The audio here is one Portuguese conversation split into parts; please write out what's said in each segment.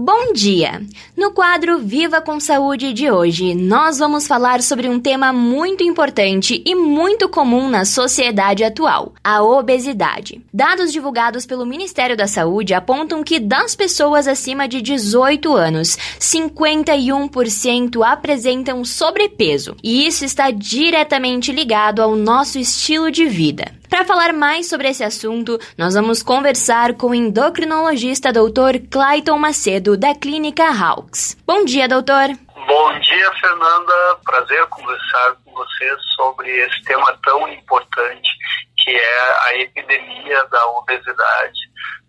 Bom dia! No quadro Viva com Saúde de hoje, nós vamos falar sobre um tema muito importante e muito comum na sociedade atual: a obesidade. Dados divulgados pelo Ministério da Saúde apontam que das pessoas acima de 18 anos, 51% apresentam sobrepeso, e isso está diretamente ligado ao nosso estilo de vida. Para falar mais sobre esse assunto, nós vamos conversar com o endocrinologista Dr. Clayton Macedo, da Clínica Hawks. Bom dia, doutor. Bom dia, Fernanda. Prazer conversar com você sobre esse tema tão importante que é a epidemia da obesidade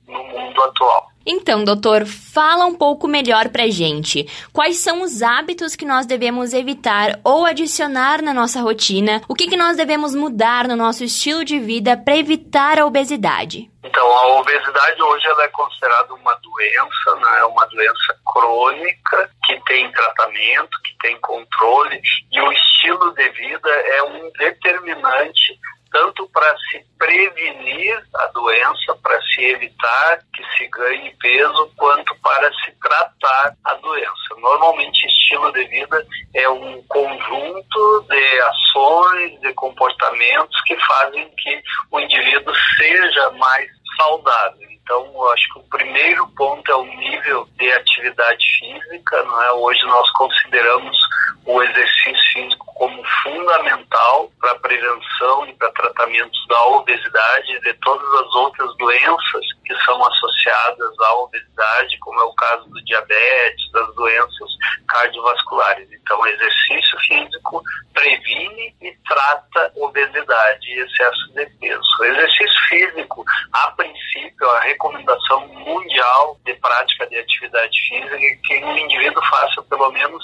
no mundo atual. Então, doutor, fala um pouco melhor pra gente. Quais são os hábitos que nós devemos evitar ou adicionar na nossa rotina? O que, que nós devemos mudar no nosso estilo de vida para evitar a obesidade? Então, a obesidade hoje ela é considerada uma doença, né? É uma doença crônica que tem tratamento, que tem controle e o estilo de vida é um determinante tanto para se prevenir a doença, para se evitar que se ganhe peso, quanto para se tratar a doença. Normalmente, estilo de vida é um conjunto de ações, de comportamentos que fazem que o indivíduo seja mais saudável. Então, eu acho que o primeiro ponto é o nível de atividade física. Não é? Hoje nós consideramos o exercício físico como fundamental para a prevenção e para tratamentos da obesidade e de todas as outras doenças que são associadas à obesidade, como é o caso do diabetes, das doenças cardiovasculares. Então, exercício físico previne e trata obesidade e excesso de peso. Exercício físico, a princípio, a recomendação mundial de prática de atividade física é que o indivíduo faça pelo menos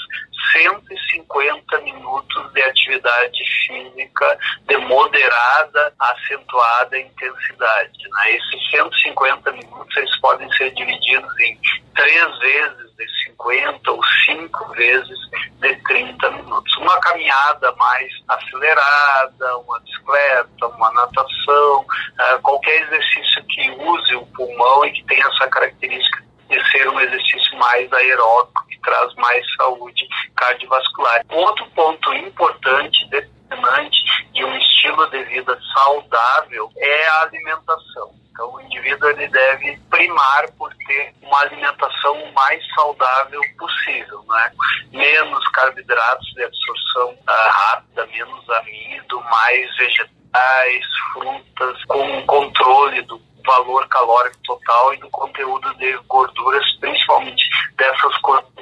150 minutos de atividade física de moderada, acentuada intensidade. Né? Esses 150 minutos eles podem ser divididos em três vezes de 50 ou cinco vezes de 30 minutos. Uma caminhada mais acelerada, uma bicicleta, uma natação, uh, qualquer exercício que use o pulmão e que tenha essa característica de ser um exercício mais aeróbico, que traz mais saúde cardiovascular. Outro ponto importante, ele deve primar por ter uma alimentação mais saudável possível, né? Menos carboidratos de absorção uh, rápida, menos amido, mais vegetais, frutas, com controle do valor calórico total e do conteúdo de gorduras, principalmente dessas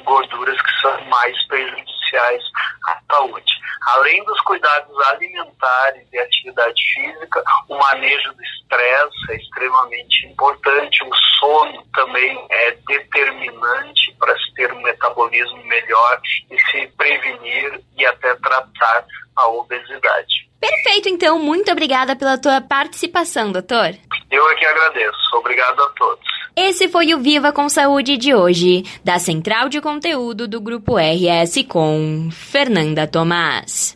gorduras que são mais prejudiciais à saúde. Além dos cuidados alimentares e atividade física, o manejo do estresse é extremamente importante, o sono também é determinante para se ter um metabolismo melhor e se prevenir e até tratar a obesidade. Perfeito, então. Muito obrigada pela tua participação, doutor. Eu é que agradeço. Obrigado a todos. Esse foi o Viva com Saúde de hoje, da Central de Conteúdo do Grupo RS com Fernanda Tomás.